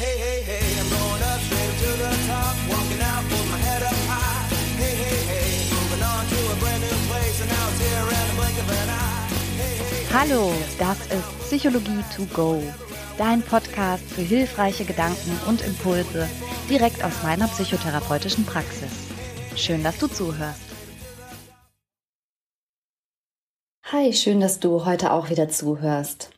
Hey, hey, hey, I'm going up straight to the top, walking out with my head up high. Hey, hey, hey, moving on to a brand new place, and now it's here in the blink of an eye. Hey, hey, hey. Hallo, das ist Psychologie to go, dein Podcast für hilfreiche Gedanken und Impulse direkt aus meiner psychotherapeutischen Praxis. Schön, dass du zuhörst. Hi, schön, dass du heute auch wieder zuhörst.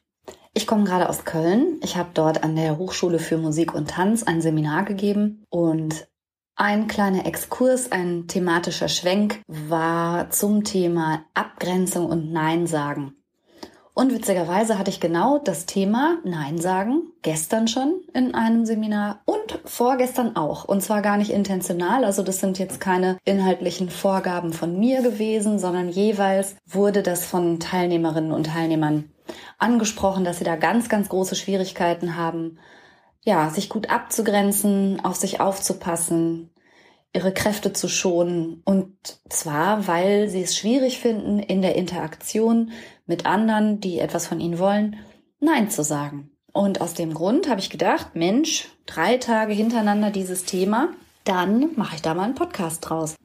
Ich komme gerade aus Köln. Ich habe dort an der Hochschule für Musik und Tanz ein Seminar gegeben und ein kleiner Exkurs, ein thematischer Schwenk war zum Thema Abgrenzung und Nein sagen. Und witzigerweise hatte ich genau das Thema Nein sagen gestern schon in einem Seminar und vorgestern auch. Und zwar gar nicht intentional. Also das sind jetzt keine inhaltlichen Vorgaben von mir gewesen, sondern jeweils wurde das von Teilnehmerinnen und Teilnehmern angesprochen, dass sie da ganz, ganz große Schwierigkeiten haben, ja, sich gut abzugrenzen, auf sich aufzupassen, ihre Kräfte zu schonen. Und zwar, weil sie es schwierig finden, in der Interaktion mit anderen, die etwas von ihnen wollen, Nein zu sagen. Und aus dem Grund habe ich gedacht, Mensch, drei Tage hintereinander dieses Thema, dann mache ich da mal einen Podcast draus.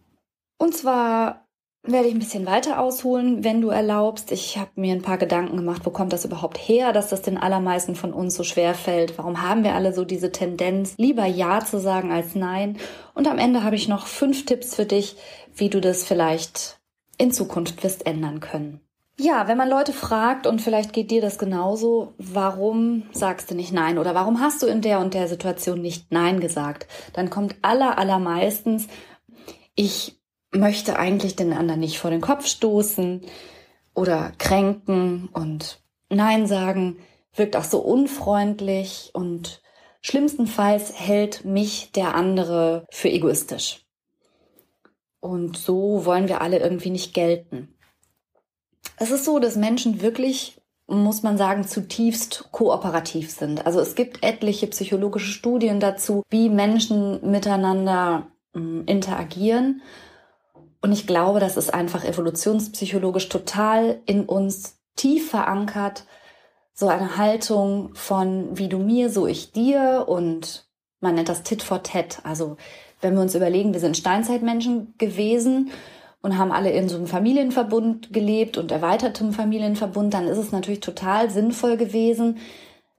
Und zwar werde ich ein bisschen weiter ausholen, wenn du erlaubst. Ich habe mir ein paar Gedanken gemacht, wo kommt das überhaupt her, dass das den allermeisten von uns so schwer fällt? Warum haben wir alle so diese Tendenz, lieber Ja zu sagen als Nein? Und am Ende habe ich noch fünf Tipps für dich, wie du das vielleicht in Zukunft wirst ändern können. Ja, wenn man Leute fragt und vielleicht geht dir das genauso, warum sagst du nicht Nein oder warum hast du in der und der Situation nicht Nein gesagt, dann kommt aller allermeistens, ich möchte eigentlich den anderen nicht vor den Kopf stoßen oder kränken und Nein sagen wirkt auch so unfreundlich und schlimmstenfalls hält mich der andere für egoistisch. Und so wollen wir alle irgendwie nicht gelten. Es ist so, dass Menschen wirklich, muss man sagen, zutiefst kooperativ sind. Also es gibt etliche psychologische Studien dazu, wie Menschen miteinander hm, interagieren und ich glaube, das ist einfach evolutionspsychologisch total in uns tief verankert. So eine Haltung von wie du mir, so ich dir und man nennt das Tit for Tat. Also wenn wir uns überlegen, wir sind Steinzeitmenschen gewesen und haben alle in so einem Familienverbund gelebt und erweitertem Familienverbund, dann ist es natürlich total sinnvoll gewesen,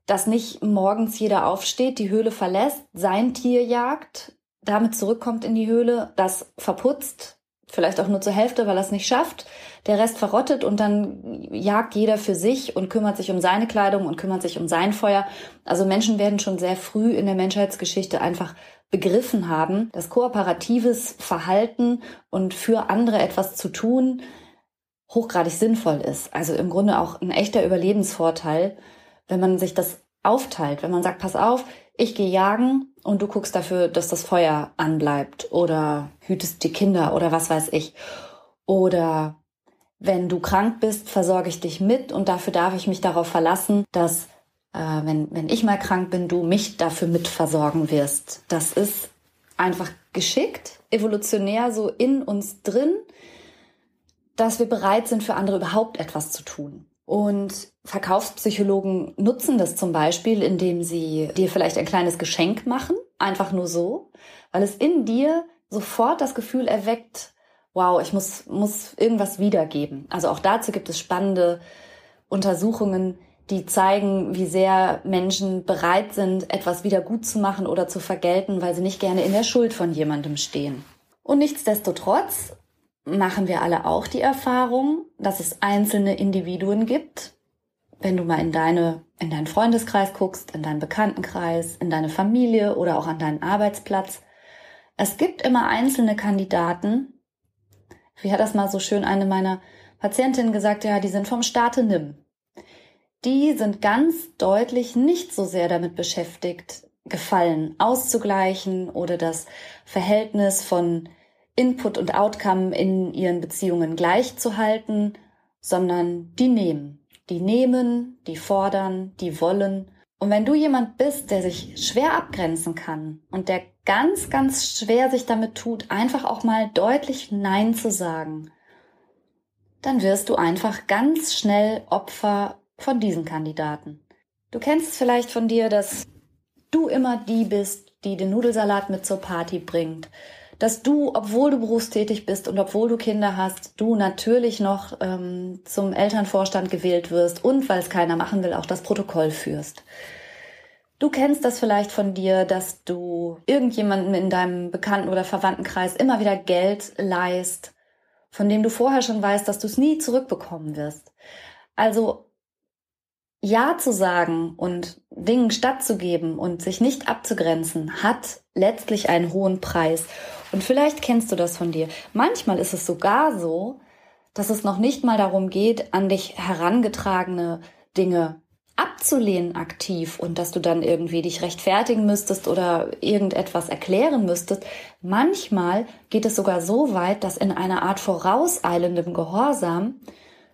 dass nicht morgens jeder aufsteht, die Höhle verlässt, sein Tier jagt, damit zurückkommt in die Höhle, das verputzt, vielleicht auch nur zur Hälfte, weil er es nicht schafft. Der Rest verrottet und dann jagt jeder für sich und kümmert sich um seine Kleidung und kümmert sich um sein Feuer. Also Menschen werden schon sehr früh in der Menschheitsgeschichte einfach begriffen haben, dass kooperatives Verhalten und für andere etwas zu tun hochgradig sinnvoll ist. Also im Grunde auch ein echter Überlebensvorteil, wenn man sich das aufteilt, wenn man sagt, pass auf, ich gehe jagen und du guckst dafür, dass das Feuer anbleibt oder hütest die Kinder oder was weiß ich. Oder wenn du krank bist, versorge ich dich mit und dafür darf ich mich darauf verlassen, dass äh, wenn, wenn ich mal krank bin, du mich dafür mitversorgen wirst. Das ist einfach geschickt, evolutionär so in uns drin, dass wir bereit sind, für andere überhaupt etwas zu tun. Und Verkaufspsychologen nutzen das zum Beispiel, indem sie dir vielleicht ein kleines Geschenk machen, einfach nur so, weil es in dir sofort das Gefühl erweckt, wow, ich muss, muss irgendwas wiedergeben. Also auch dazu gibt es spannende Untersuchungen, die zeigen, wie sehr Menschen bereit sind, etwas wieder gut zu machen oder zu vergelten, weil sie nicht gerne in der Schuld von jemandem stehen. Und nichtsdestotrotz machen wir alle auch die Erfahrung, dass es einzelne Individuen gibt. Wenn du mal in deine, in deinen Freundeskreis guckst, in deinen Bekanntenkreis, in deine Familie oder auch an deinen Arbeitsplatz. Es gibt immer einzelne Kandidaten. Wie hat das mal so schön eine meiner Patientinnen gesagt? Ja, die sind vom Staate nimm. Die sind ganz deutlich nicht so sehr damit beschäftigt, Gefallen auszugleichen oder das Verhältnis von Input und Outcome in ihren Beziehungen gleichzuhalten, sondern die nehmen. Die nehmen, die fordern, die wollen. Und wenn du jemand bist, der sich schwer abgrenzen kann und der ganz, ganz schwer sich damit tut, einfach auch mal deutlich Nein zu sagen, dann wirst du einfach ganz schnell Opfer von diesen Kandidaten. Du kennst es vielleicht von dir, dass du immer die bist, die den Nudelsalat mit zur Party bringt, dass du, obwohl du berufstätig bist und obwohl du Kinder hast, du natürlich noch ähm, zum Elternvorstand gewählt wirst und, weil es keiner machen will, auch das Protokoll führst. Du kennst das vielleicht von dir, dass du irgendjemanden in deinem Bekannten- oder Verwandtenkreis immer wieder Geld leist, von dem du vorher schon weißt, dass du es nie zurückbekommen wirst. Also ja zu sagen und Dingen stattzugeben und sich nicht abzugrenzen, hat letztlich einen hohen Preis. Und vielleicht kennst du das von dir. Manchmal ist es sogar so, dass es noch nicht mal darum geht, an dich herangetragene Dinge abzulehnen aktiv und dass du dann irgendwie dich rechtfertigen müsstest oder irgendetwas erklären müsstest. Manchmal geht es sogar so weit, dass in einer Art vorauseilendem Gehorsam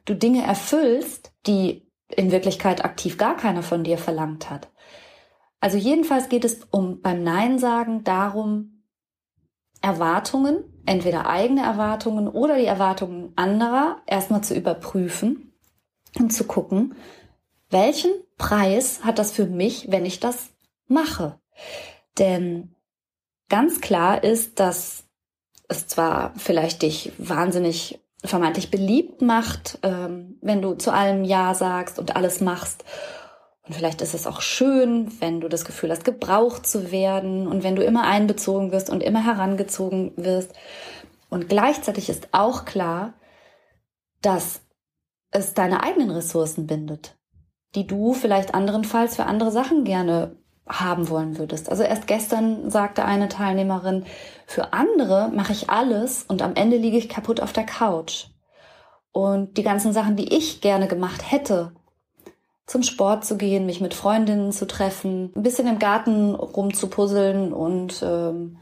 du Dinge erfüllst, die in Wirklichkeit aktiv gar keiner von dir verlangt hat. Also jedenfalls geht es um beim Nein sagen darum, Erwartungen, entweder eigene Erwartungen oder die Erwartungen anderer erstmal zu überprüfen und zu gucken, welchen Preis hat das für mich, wenn ich das mache? Denn ganz klar ist, dass es zwar vielleicht dich wahnsinnig vermeintlich beliebt macht, ähm, wenn du zu allem Ja sagst und alles machst. Und vielleicht ist es auch schön, wenn du das Gefühl hast, gebraucht zu werden und wenn du immer einbezogen wirst und immer herangezogen wirst. Und gleichzeitig ist auch klar, dass es deine eigenen Ressourcen bindet, die du vielleicht anderenfalls für andere Sachen gerne haben wollen würdest. Also erst gestern sagte eine Teilnehmerin, für andere mache ich alles und am Ende liege ich kaputt auf der Couch. Und die ganzen Sachen, die ich gerne gemacht hätte, zum Sport zu gehen, mich mit Freundinnen zu treffen, ein bisschen im Garten rumzupuzzeln und ähm,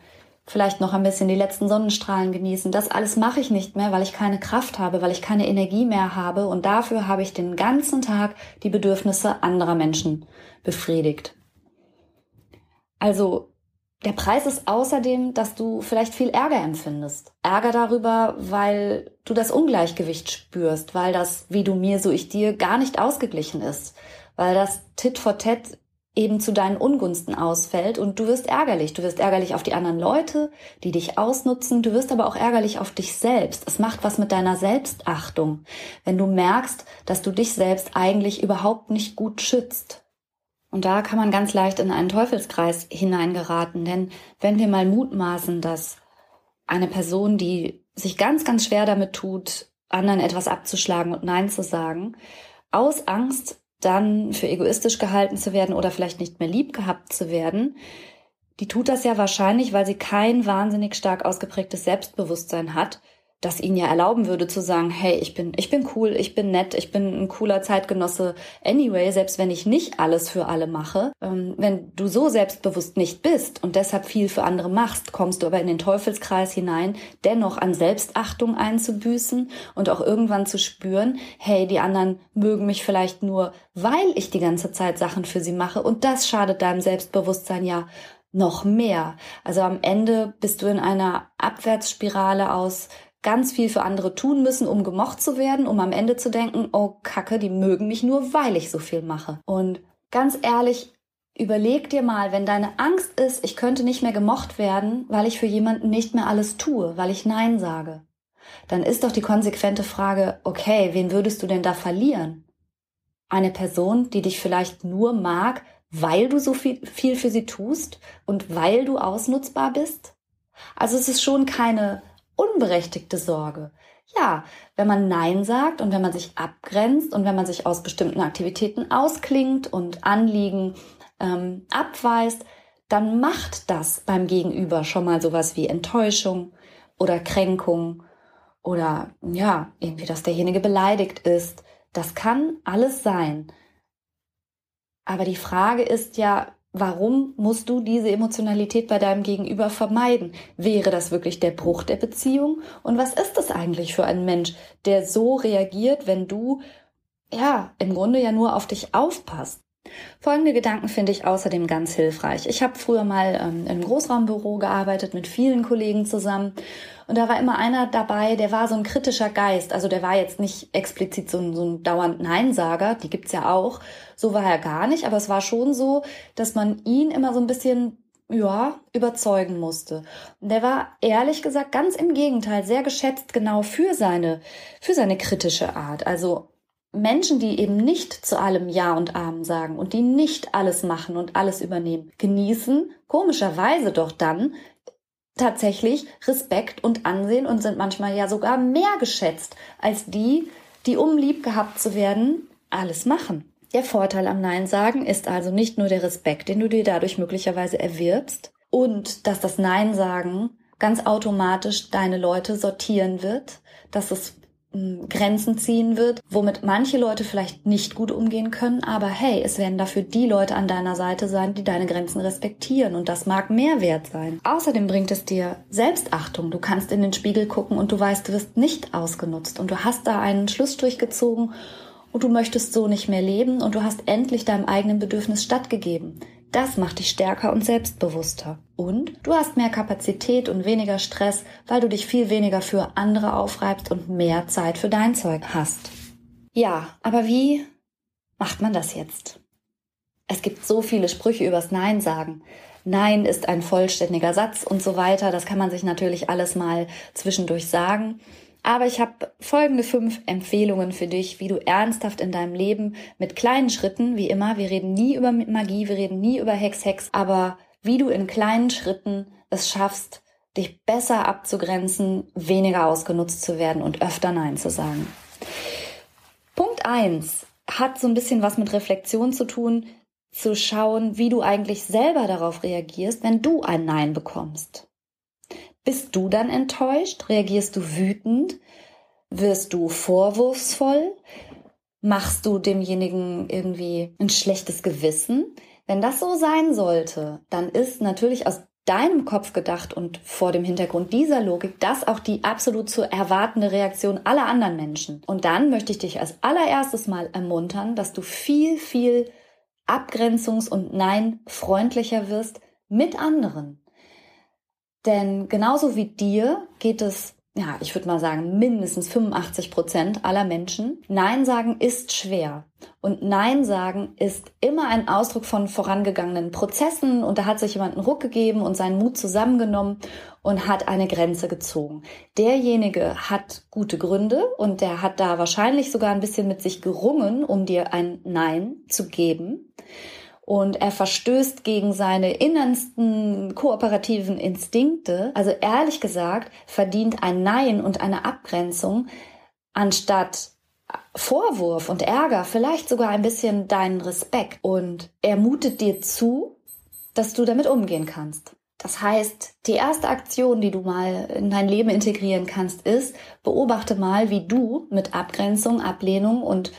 vielleicht noch ein bisschen die letzten Sonnenstrahlen genießen. Das alles mache ich nicht mehr, weil ich keine Kraft habe, weil ich keine Energie mehr habe und dafür habe ich den ganzen Tag die Bedürfnisse anderer Menschen befriedigt. Also der Preis ist außerdem, dass du vielleicht viel Ärger empfindest. Ärger darüber, weil du das Ungleichgewicht spürst, weil das, wie du mir, so ich dir, gar nicht ausgeglichen ist, weil das Tit for Tat eben zu deinen Ungunsten ausfällt und du wirst ärgerlich. Du wirst ärgerlich auf die anderen Leute, die dich ausnutzen. Du wirst aber auch ärgerlich auf dich selbst. Es macht was mit deiner Selbstachtung, wenn du merkst, dass du dich selbst eigentlich überhaupt nicht gut schützt. Und da kann man ganz leicht in einen Teufelskreis hineingeraten, denn wenn wir mal mutmaßen, dass eine Person, die sich ganz, ganz schwer damit tut, anderen etwas abzuschlagen und Nein zu sagen, aus Angst dann für egoistisch gehalten zu werden oder vielleicht nicht mehr lieb gehabt zu werden, die tut das ja wahrscheinlich, weil sie kein wahnsinnig stark ausgeprägtes Selbstbewusstsein hat, das ihnen ja erlauben würde zu sagen, hey, ich bin, ich bin cool, ich bin nett, ich bin ein cooler Zeitgenosse. Anyway, selbst wenn ich nicht alles für alle mache, ähm, wenn du so selbstbewusst nicht bist und deshalb viel für andere machst, kommst du aber in den Teufelskreis hinein, dennoch an Selbstachtung einzubüßen und auch irgendwann zu spüren, hey, die anderen mögen mich vielleicht nur, weil ich die ganze Zeit Sachen für sie mache und das schadet deinem Selbstbewusstsein ja noch mehr. Also am Ende bist du in einer Abwärtsspirale aus ganz viel für andere tun müssen, um gemocht zu werden, um am Ende zu denken, oh Kacke, die mögen mich nur, weil ich so viel mache. Und ganz ehrlich, überleg dir mal, wenn deine Angst ist, ich könnte nicht mehr gemocht werden, weil ich für jemanden nicht mehr alles tue, weil ich Nein sage, dann ist doch die konsequente Frage, okay, wen würdest du denn da verlieren? Eine Person, die dich vielleicht nur mag, weil du so viel, viel für sie tust und weil du ausnutzbar bist? Also es ist schon keine unberechtigte Sorge. Ja, wenn man Nein sagt und wenn man sich abgrenzt und wenn man sich aus bestimmten Aktivitäten ausklingt und Anliegen ähm, abweist, dann macht das beim Gegenüber schon mal sowas wie Enttäuschung oder Kränkung oder ja, irgendwie, dass derjenige beleidigt ist. Das kann alles sein. Aber die Frage ist ja, Warum musst du diese Emotionalität bei deinem Gegenüber vermeiden? Wäre das wirklich der Bruch der Beziehung? Und was ist das eigentlich für ein Mensch, der so reagiert, wenn du, ja, im Grunde ja nur auf dich aufpasst? Folgende Gedanken finde ich außerdem ganz hilfreich. Ich habe früher mal ähm, im Großraumbüro gearbeitet mit vielen Kollegen zusammen und da war immer einer dabei, der war so ein kritischer Geist. Also der war jetzt nicht explizit so ein, so ein dauernd Neinsager, die gibt's ja auch. So war er gar nicht, aber es war schon so, dass man ihn immer so ein bisschen ja, überzeugen musste. Und der war ehrlich gesagt ganz im Gegenteil sehr geschätzt genau für seine, für seine kritische Art. Also Menschen, die eben nicht zu allem Ja und Amen sagen und die nicht alles machen und alles übernehmen, genießen komischerweise doch dann tatsächlich Respekt und Ansehen und sind manchmal ja sogar mehr geschätzt als die, die um lieb gehabt zu werden, alles machen. Der Vorteil am Nein sagen ist also nicht nur der Respekt, den du dir dadurch möglicherweise erwirbst und dass das Nein sagen ganz automatisch deine Leute sortieren wird, dass es Grenzen ziehen wird, womit manche Leute vielleicht nicht gut umgehen können, aber hey, es werden dafür die Leute an deiner Seite sein, die deine Grenzen respektieren und das mag mehr wert sein. Außerdem bringt es dir Selbstachtung. Du kannst in den Spiegel gucken und du weißt, du wirst nicht ausgenutzt und du hast da einen Schlussstrich gezogen und du möchtest so nicht mehr leben und du hast endlich deinem eigenen Bedürfnis stattgegeben. Das macht dich stärker und selbstbewusster. Und du hast mehr Kapazität und weniger Stress, weil du dich viel weniger für andere aufreibst und mehr Zeit für dein Zeug hast. Ja, aber wie macht man das jetzt? Es gibt so viele Sprüche übers Nein sagen. Nein ist ein vollständiger Satz und so weiter. Das kann man sich natürlich alles mal zwischendurch sagen. Aber ich habe folgende fünf Empfehlungen für dich, wie du ernsthaft in deinem Leben mit kleinen Schritten, wie immer, wir reden nie über Magie, wir reden nie über Hex, Hex, aber wie du in kleinen Schritten es schaffst, dich besser abzugrenzen, weniger ausgenutzt zu werden und öfter Nein zu sagen. Punkt eins hat so ein bisschen was mit Reflexion zu tun, zu schauen, wie du eigentlich selber darauf reagierst, wenn du ein Nein bekommst. Bist du dann enttäuscht? Reagierst du wütend? Wirst du vorwurfsvoll? Machst du demjenigen irgendwie ein schlechtes Gewissen? Wenn das so sein sollte, dann ist natürlich aus deinem Kopf gedacht und vor dem Hintergrund dieser Logik das auch die absolut zu erwartende Reaktion aller anderen Menschen. Und dann möchte ich dich als allererstes mal ermuntern, dass du viel, viel abgrenzungs- und nein freundlicher wirst mit anderen. Denn genauso wie dir geht es, ja, ich würde mal sagen, mindestens 85 Prozent aller Menschen. Nein sagen ist schwer. Und Nein sagen ist immer ein Ausdruck von vorangegangenen Prozessen und da hat sich jemand einen Ruck gegeben und seinen Mut zusammengenommen und hat eine Grenze gezogen. Derjenige hat gute Gründe und der hat da wahrscheinlich sogar ein bisschen mit sich gerungen, um dir ein Nein zu geben und er verstößt gegen seine innersten kooperativen Instinkte. Also ehrlich gesagt verdient ein Nein und eine Abgrenzung anstatt Vorwurf und Ärger vielleicht sogar ein bisschen deinen Respekt und er mutet dir zu, dass du damit umgehen kannst. Das heißt, die erste Aktion, die du mal in dein Leben integrieren kannst, ist, beobachte mal, wie du mit Abgrenzung, Ablehnung und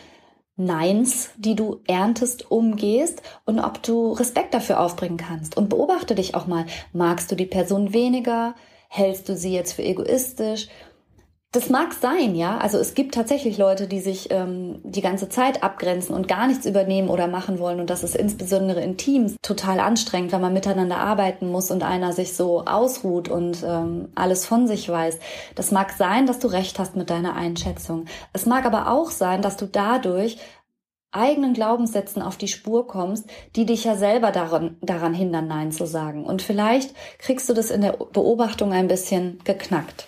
Neins, die du erntest, umgehst und ob du Respekt dafür aufbringen kannst. Und beobachte dich auch mal. Magst du die Person weniger? Hältst du sie jetzt für egoistisch? Das mag sein, ja. Also es gibt tatsächlich Leute, die sich ähm, die ganze Zeit abgrenzen und gar nichts übernehmen oder machen wollen. Und das ist insbesondere in Teams total anstrengend, wenn man miteinander arbeiten muss und einer sich so ausruht und ähm, alles von sich weiß. Das mag sein, dass du recht hast mit deiner Einschätzung. Es mag aber auch sein, dass du dadurch eigenen Glaubenssätzen auf die Spur kommst, die dich ja selber daran, daran hindern, Nein zu sagen. Und vielleicht kriegst du das in der Beobachtung ein bisschen geknackt.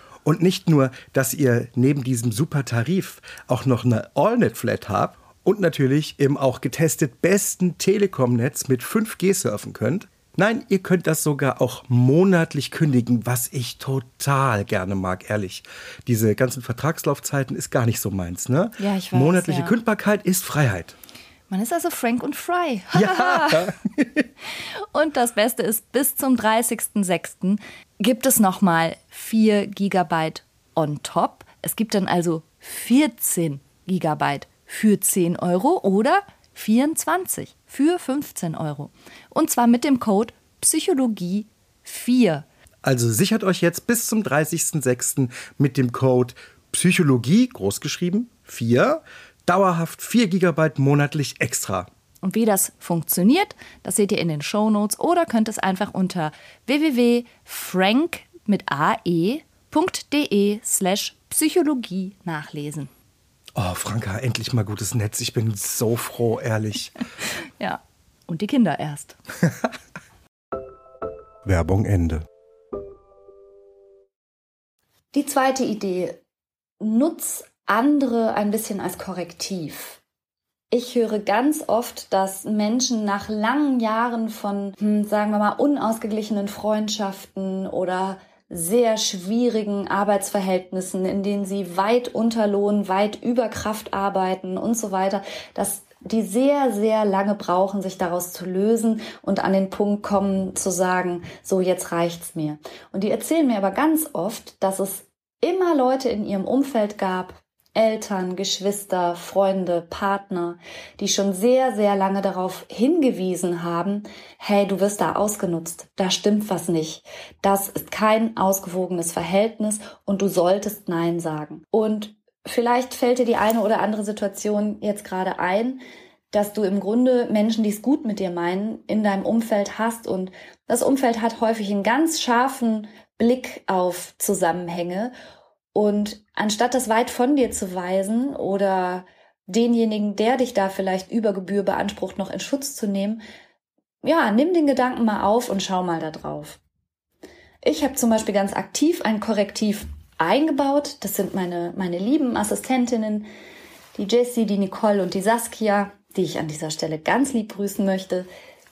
Und nicht nur, dass ihr neben diesem super Tarif auch noch eine AllNet-Flat habt und natürlich im auch getestet besten Telekom-Netz mit 5G surfen könnt. Nein, ihr könnt das sogar auch monatlich kündigen, was ich total gerne mag, ehrlich. Diese ganzen Vertragslaufzeiten ist gar nicht so meins, ne? Ja, ich weiß, Monatliche ja. Kündbarkeit ist Freiheit. Man ist also Frank und Fry. Ja. Und das Beste ist, bis zum 30.06. gibt es nochmal 4 Gigabyte on top. Es gibt dann also 14 Gigabyte für 10 Euro oder 24 für 15 Euro. Und zwar mit dem Code Psychologie 4. Also sichert euch jetzt bis zum 30.06. mit dem Code Psychologie, großgeschrieben, 4, dauerhaft 4 GB monatlich extra. Und wie das funktioniert, das seht ihr in den Shownotes oder könnt es einfach unter www.frank mit ae.de slash Psychologie nachlesen. Oh, Franka, endlich mal gutes Netz. Ich bin so froh, ehrlich. Ja, und die Kinder erst. Werbung Ende. Die zweite Idee, nutz andere ein bisschen als Korrektiv. Ich höre ganz oft, dass Menschen nach langen Jahren von, hm, sagen wir mal, unausgeglichenen Freundschaften oder sehr schwierigen Arbeitsverhältnissen, in denen sie weit unter Lohn, weit über Kraft arbeiten und so weiter, dass die sehr, sehr lange brauchen, sich daraus zu lösen und an den Punkt kommen zu sagen, so jetzt reicht's mir. Und die erzählen mir aber ganz oft, dass es immer Leute in ihrem Umfeld gab, Eltern, Geschwister, Freunde, Partner, die schon sehr, sehr lange darauf hingewiesen haben, hey, du wirst da ausgenutzt, da stimmt was nicht, das ist kein ausgewogenes Verhältnis und du solltest Nein sagen. Und vielleicht fällt dir die eine oder andere Situation jetzt gerade ein, dass du im Grunde Menschen, die es gut mit dir meinen, in deinem Umfeld hast. Und das Umfeld hat häufig einen ganz scharfen Blick auf Zusammenhänge und anstatt das weit von dir zu weisen oder denjenigen, der dich da vielleicht über Gebühr beansprucht, noch in Schutz zu nehmen, ja, nimm den Gedanken mal auf und schau mal da drauf. Ich habe zum Beispiel ganz aktiv ein Korrektiv eingebaut. Das sind meine, meine lieben Assistentinnen, die Jessie, die Nicole und die Saskia, die ich an dieser Stelle ganz lieb grüßen möchte.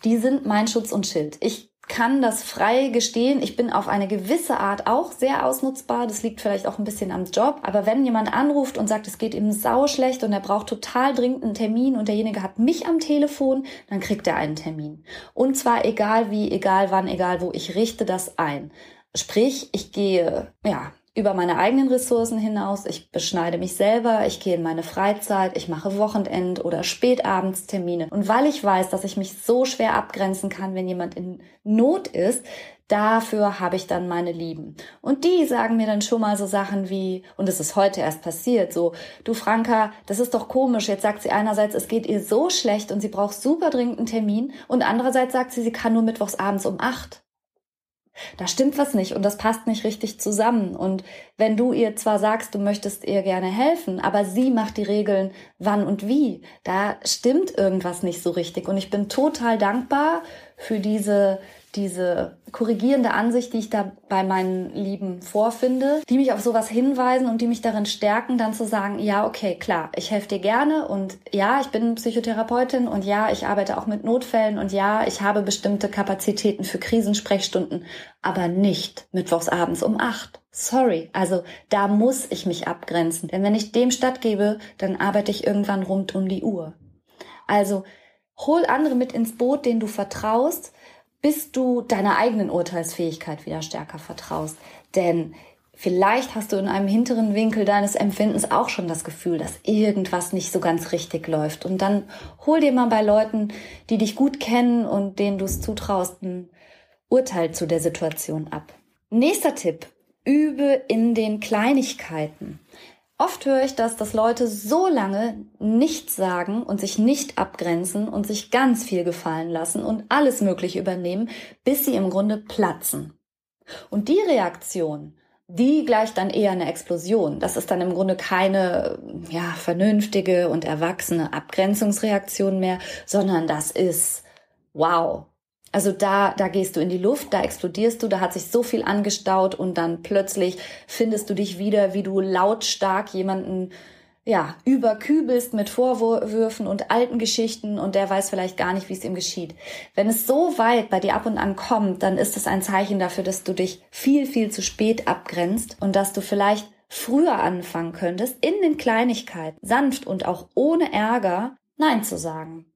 Die sind mein Schutz und Schild. Ich kann das frei gestehen. Ich bin auf eine gewisse Art auch sehr ausnutzbar. Das liegt vielleicht auch ein bisschen am Job. Aber wenn jemand anruft und sagt, es geht ihm sau schlecht und er braucht total dringend einen Termin und derjenige hat mich am Telefon, dann kriegt er einen Termin. Und zwar egal wie, egal wann, egal wo. Ich richte das ein. Sprich, ich gehe, ja, über meine eigenen Ressourcen hinaus. Ich beschneide mich selber, ich gehe in meine Freizeit, ich mache Wochenend- oder Spätabendstermine. Und weil ich weiß, dass ich mich so schwer abgrenzen kann, wenn jemand in Not ist, dafür habe ich dann meine Lieben. Und die sagen mir dann schon mal so Sachen wie, und es ist heute erst passiert, so, du Franka, das ist doch komisch. Jetzt sagt sie einerseits, es geht ihr so schlecht und sie braucht super dringend einen Termin und andererseits sagt sie, sie kann nur mittwochs abends um acht da stimmt was nicht und das passt nicht richtig zusammen. Und wenn du ihr zwar sagst, du möchtest ihr gerne helfen, aber sie macht die Regeln wann und wie, da stimmt irgendwas nicht so richtig. Und ich bin total dankbar für diese diese korrigierende Ansicht, die ich da bei meinen Lieben vorfinde, die mich auf sowas hinweisen und die mich darin stärken, dann zu sagen, ja, okay, klar, ich helfe dir gerne und ja, ich bin Psychotherapeutin und ja, ich arbeite auch mit Notfällen und ja, ich habe bestimmte Kapazitäten für Krisensprechstunden, aber nicht mittwochs abends um acht. Sorry, also da muss ich mich abgrenzen, denn wenn ich dem stattgebe, dann arbeite ich irgendwann rund um die Uhr. Also hol andere mit ins Boot, denen du vertraust, bis du deiner eigenen Urteilsfähigkeit wieder stärker vertraust. Denn Vielleicht hast du in einem hinteren Winkel deines Empfindens auch schon das Gefühl, dass irgendwas nicht so ganz richtig läuft. Und dann hol dir mal bei Leuten, die dich gut kennen und denen du es zutraust, ein Urteil zu der Situation ab. Nächster Tipp. Übe in den Kleinigkeiten. Oft höre ich das, dass Leute so lange nichts sagen und sich nicht abgrenzen und sich ganz viel gefallen lassen und alles Mögliche übernehmen, bis sie im Grunde platzen. Und die Reaktion, die gleicht dann eher eine Explosion. Das ist dann im Grunde keine ja, vernünftige und erwachsene Abgrenzungsreaktion mehr, sondern das ist wow, also da, da gehst du in die Luft, da explodierst du, da hat sich so viel angestaut und dann plötzlich findest du dich wieder, wie du lautstark jemanden ja, überkübelst mit Vorwürfen und alten Geschichten und der weiß vielleicht gar nicht, wie es ihm geschieht. Wenn es so weit bei dir ab und an kommt, dann ist es ein Zeichen dafür, dass du dich viel, viel zu spät abgrenzt und dass du vielleicht früher anfangen könntest, in den Kleinigkeiten, sanft und auch ohne Ärger Nein zu sagen.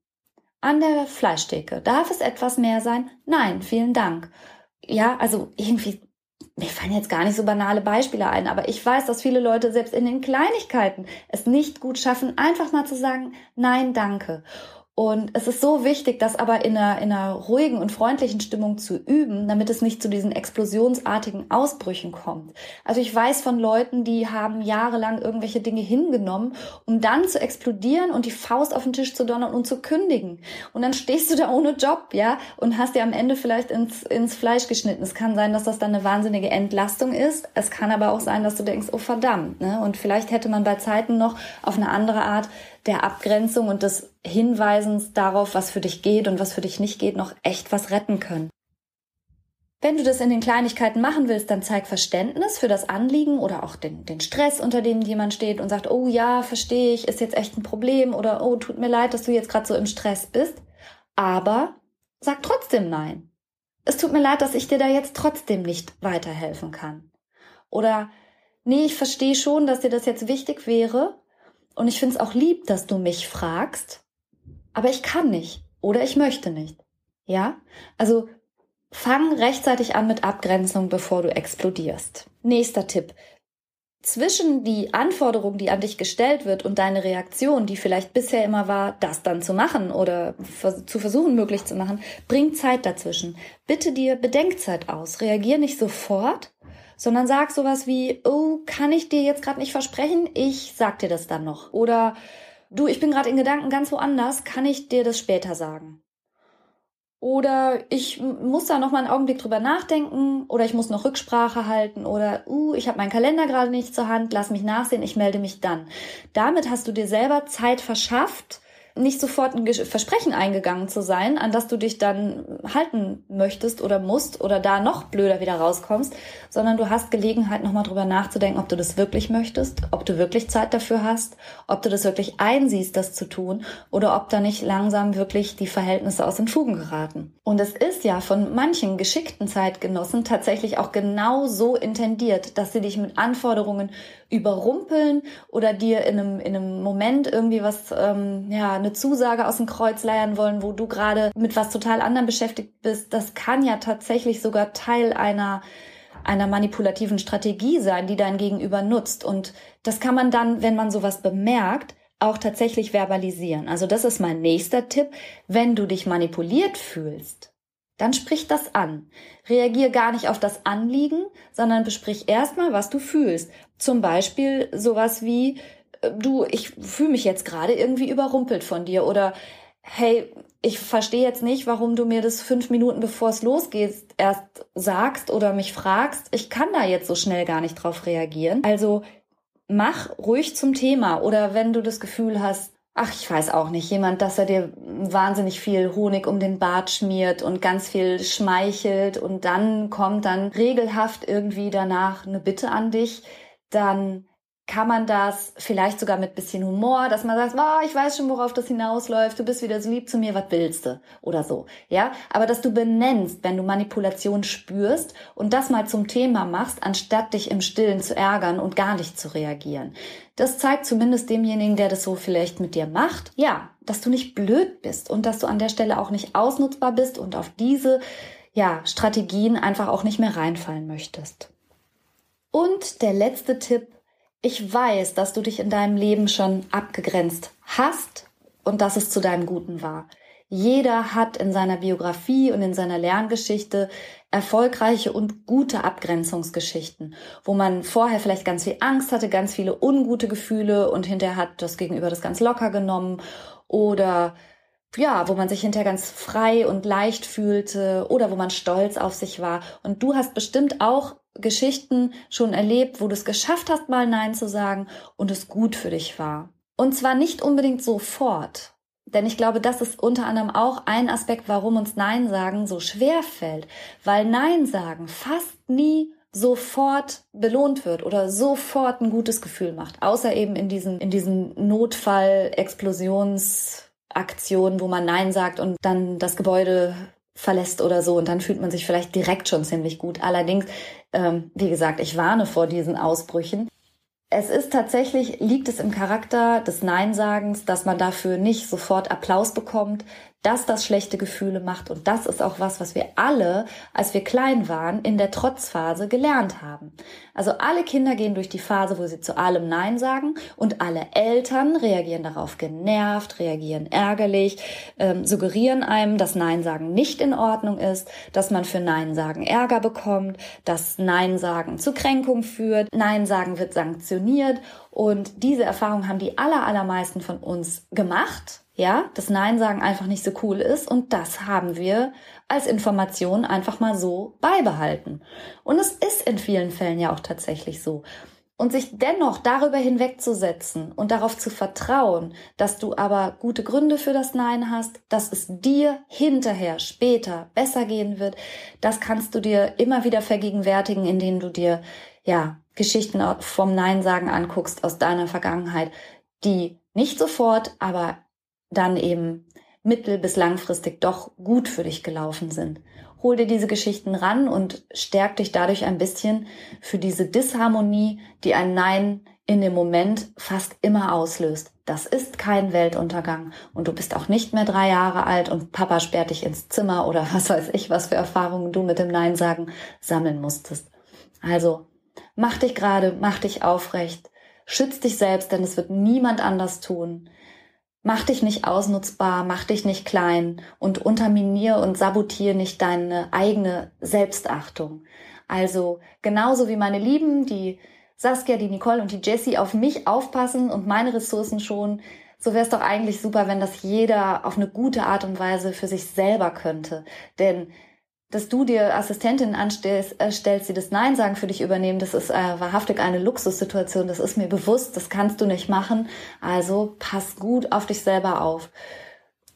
An der Fleischtheke. Darf es etwas mehr sein? Nein, vielen Dank. Ja, also irgendwie, mir fallen jetzt gar nicht so banale Beispiele ein, aber ich weiß, dass viele Leute selbst in den Kleinigkeiten es nicht gut schaffen, einfach mal zu sagen, nein, danke. Und es ist so wichtig, das aber in einer, in einer ruhigen und freundlichen Stimmung zu üben, damit es nicht zu diesen explosionsartigen Ausbrüchen kommt. Also ich weiß von Leuten, die haben jahrelang irgendwelche Dinge hingenommen, um dann zu explodieren und die Faust auf den Tisch zu donnern und zu kündigen. Und dann stehst du da ohne Job, ja, und hast dir am Ende vielleicht ins, ins Fleisch geschnitten. Es kann sein, dass das dann eine wahnsinnige Entlastung ist. Es kann aber auch sein, dass du denkst, oh verdammt, ne? Und vielleicht hätte man bei Zeiten noch auf eine andere Art der Abgrenzung und des Hinweisens darauf, was für dich geht und was für dich nicht geht, noch echt was retten können. Wenn du das in den Kleinigkeiten machen willst, dann zeig Verständnis für das Anliegen oder auch den, den Stress, unter dem jemand steht und sagt, oh ja, verstehe ich, ist jetzt echt ein Problem oder oh, tut mir leid, dass du jetzt gerade so im Stress bist. Aber sag trotzdem nein. Es tut mir leid, dass ich dir da jetzt trotzdem nicht weiterhelfen kann. Oder nee, ich verstehe schon, dass dir das jetzt wichtig wäre, und ich finde es auch lieb, dass du mich fragst, aber ich kann nicht oder ich möchte nicht. Ja? Also fang rechtzeitig an mit Abgrenzung, bevor du explodierst. Nächster Tipp. Zwischen die Anforderung, die an dich gestellt wird und deine Reaktion, die vielleicht bisher immer war, das dann zu machen oder zu versuchen möglich zu machen, bring Zeit dazwischen. Bitte dir Bedenkzeit aus. Reagier nicht sofort, sondern sag sowas wie, oh, kann ich dir jetzt gerade nicht versprechen, ich sag dir das dann noch. Oder du, ich bin gerade in Gedanken ganz woanders, kann ich dir das später sagen? Oder ich muss da noch mal einen Augenblick drüber nachdenken oder ich muss noch Rücksprache halten oder uh, ich habe meinen Kalender gerade nicht zur Hand, lass mich nachsehen, ich melde mich dann. Damit hast du dir selber Zeit verschafft, nicht sofort ein Versprechen eingegangen zu sein, an das du dich dann halten möchtest oder musst oder da noch blöder wieder rauskommst, sondern du hast Gelegenheit, nochmal drüber nachzudenken, ob du das wirklich möchtest, ob du wirklich Zeit dafür hast, ob du das wirklich einsiehst, das zu tun oder ob da nicht langsam wirklich die Verhältnisse aus den Fugen geraten. Und es ist ja von manchen geschickten Zeitgenossen tatsächlich auch genau so intendiert, dass sie dich mit Anforderungen überrumpeln oder dir in einem, in einem Moment irgendwie was, ähm, ja, eine Zusage aus dem Kreuz leiern wollen, wo du gerade mit was total anderem beschäftigt bist. Das kann ja tatsächlich sogar Teil einer einer manipulativen Strategie sein, die dein Gegenüber nutzt. Und das kann man dann, wenn man sowas bemerkt, auch tatsächlich verbalisieren. Also das ist mein nächster Tipp. Wenn du dich manipuliert fühlst, dann sprich das an. Reagier gar nicht auf das Anliegen, sondern besprich erstmal, was du fühlst. Zum Beispiel sowas wie, äh, du, ich fühle mich jetzt gerade irgendwie überrumpelt von dir oder hey, ich verstehe jetzt nicht, warum du mir das fünf Minuten bevor es losgeht erst sagst oder mich fragst. Ich kann da jetzt so schnell gar nicht drauf reagieren. Also mach ruhig zum Thema oder wenn du das Gefühl hast, ach, ich weiß auch nicht, jemand, dass er dir wahnsinnig viel Honig um den Bart schmiert und ganz viel schmeichelt und dann kommt dann regelhaft irgendwie danach eine Bitte an dich, dann kann man das vielleicht sogar mit bisschen Humor, dass man sagt, oh, ich weiß schon, worauf das hinausläuft, du bist wieder so lieb zu mir, was willst du? Oder so, ja? Aber dass du benennst, wenn du Manipulation spürst und das mal zum Thema machst, anstatt dich im Stillen zu ärgern und gar nicht zu reagieren. Das zeigt zumindest demjenigen, der das so vielleicht mit dir macht, ja, dass du nicht blöd bist und dass du an der Stelle auch nicht ausnutzbar bist und auf diese, ja, Strategien einfach auch nicht mehr reinfallen möchtest. Und der letzte Tipp. Ich weiß, dass du dich in deinem Leben schon abgegrenzt hast und dass es zu deinem Guten war. Jeder hat in seiner Biografie und in seiner Lerngeschichte erfolgreiche und gute Abgrenzungsgeschichten, wo man vorher vielleicht ganz viel Angst hatte, ganz viele ungute Gefühle und hinterher hat das Gegenüber das ganz locker genommen oder ja, wo man sich hinterher ganz frei und leicht fühlte oder wo man stolz auf sich war. Und du hast bestimmt auch Geschichten schon erlebt, wo du es geschafft hast, mal Nein zu sagen und es gut für dich war. Und zwar nicht unbedingt sofort, denn ich glaube, das ist unter anderem auch ein Aspekt, warum uns Nein sagen so schwer fällt. Weil Nein sagen fast nie sofort belohnt wird oder sofort ein gutes Gefühl macht. Außer eben in diesen, in diesen Notfall-Explosionsaktionen, wo man Nein sagt und dann das Gebäude verlässt oder so und dann fühlt man sich vielleicht direkt schon ziemlich gut. Allerdings, ähm, wie gesagt, ich warne vor diesen Ausbrüchen es ist tatsächlich, liegt es im Charakter des Neinsagens, dass man dafür nicht sofort Applaus bekommt, dass das schlechte Gefühle macht. Und das ist auch was, was wir alle, als wir klein waren, in der Trotzphase gelernt haben. Also alle Kinder gehen durch die Phase, wo sie zu allem Nein sagen und alle Eltern reagieren darauf genervt, reagieren ärgerlich, ähm, suggerieren einem, dass Nein sagen nicht in Ordnung ist, dass man für Nein sagen Ärger bekommt, dass Nein sagen zu Kränkung führt, Nein sagen wird sanktioniert und diese Erfahrung haben die aller, allermeisten von uns gemacht ja, das Nein sagen einfach nicht so cool ist und das haben wir als Information einfach mal so beibehalten. Und es ist in vielen Fällen ja auch tatsächlich so. Und sich dennoch darüber hinwegzusetzen und darauf zu vertrauen, dass du aber gute Gründe für das Nein hast, dass es dir hinterher, später besser gehen wird, das kannst du dir immer wieder vergegenwärtigen, indem du dir, ja, Geschichten vom Nein sagen anguckst aus deiner Vergangenheit, die nicht sofort, aber dann eben mittel- bis langfristig doch gut für dich gelaufen sind. Hol dir diese Geschichten ran und stärk dich dadurch ein bisschen für diese Disharmonie, die ein Nein in dem Moment fast immer auslöst. Das ist kein Weltuntergang und du bist auch nicht mehr drei Jahre alt und Papa sperrt dich ins Zimmer oder was weiß ich, was für Erfahrungen du mit dem Nein sagen sammeln musstest. Also mach dich gerade, mach dich aufrecht, schütz dich selbst, denn es wird niemand anders tun. Mach dich nicht ausnutzbar, mach dich nicht klein und unterminier und sabotier nicht deine eigene Selbstachtung. Also genauso wie meine Lieben, die Saskia, die Nicole und die Jessie auf mich aufpassen und meine Ressourcen schon, so wäre es doch eigentlich super, wenn das jeder auf eine gute Art und Weise für sich selber könnte. Denn dass du dir Assistentinnen anstellst, äh, stellst, die das Nein sagen für dich übernehmen, das ist äh, wahrhaftig eine Luxussituation. Das ist mir bewusst, das kannst du nicht machen. Also pass gut auf dich selber auf.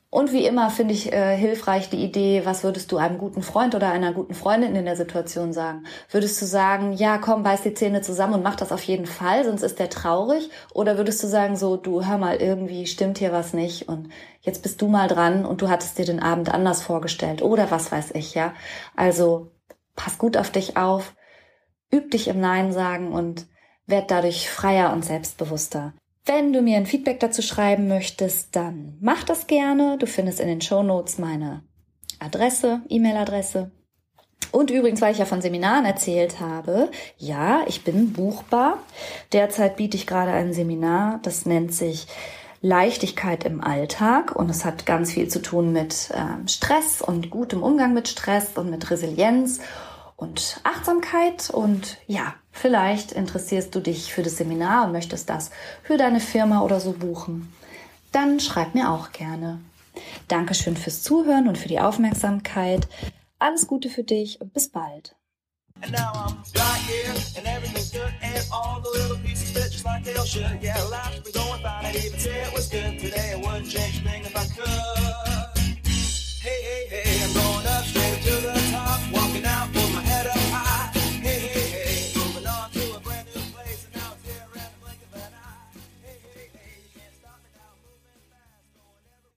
Und wie immer finde ich äh, hilfreich die Idee, was würdest du einem guten Freund oder einer guten Freundin in der Situation sagen? Würdest du sagen, ja, komm, beiß die Zähne zusammen und mach das auf jeden Fall, sonst ist der traurig? Oder würdest du sagen, so, du hör mal, irgendwie stimmt hier was nicht und jetzt bist du mal dran und du hattest dir den Abend anders vorgestellt oder was weiß ich, ja? Also pass gut auf dich auf, üb dich im Nein sagen und werd dadurch freier und selbstbewusster. Wenn du mir ein Feedback dazu schreiben möchtest, dann mach das gerne. Du findest in den Show Notes meine Adresse, E-Mail-Adresse. Und übrigens, weil ich ja von Seminaren erzählt habe, ja, ich bin buchbar. Derzeit biete ich gerade ein Seminar, das nennt sich Leichtigkeit im Alltag und es hat ganz viel zu tun mit äh, Stress und gutem Umgang mit Stress und mit Resilienz und Achtsamkeit. Und ja, vielleicht interessierst du dich für das Seminar und möchtest das für deine Firma oder so buchen. Dann schreib mir auch gerne. Dankeschön fürs Zuhören und für die Aufmerksamkeit. Alles Gute für dich und bis bald. And now I'm right here, and everything's good, and all the little pieces fit just like they all should. Yeah, life's been going fine, I'd even say it was good today. I wouldn't change a thing if I could.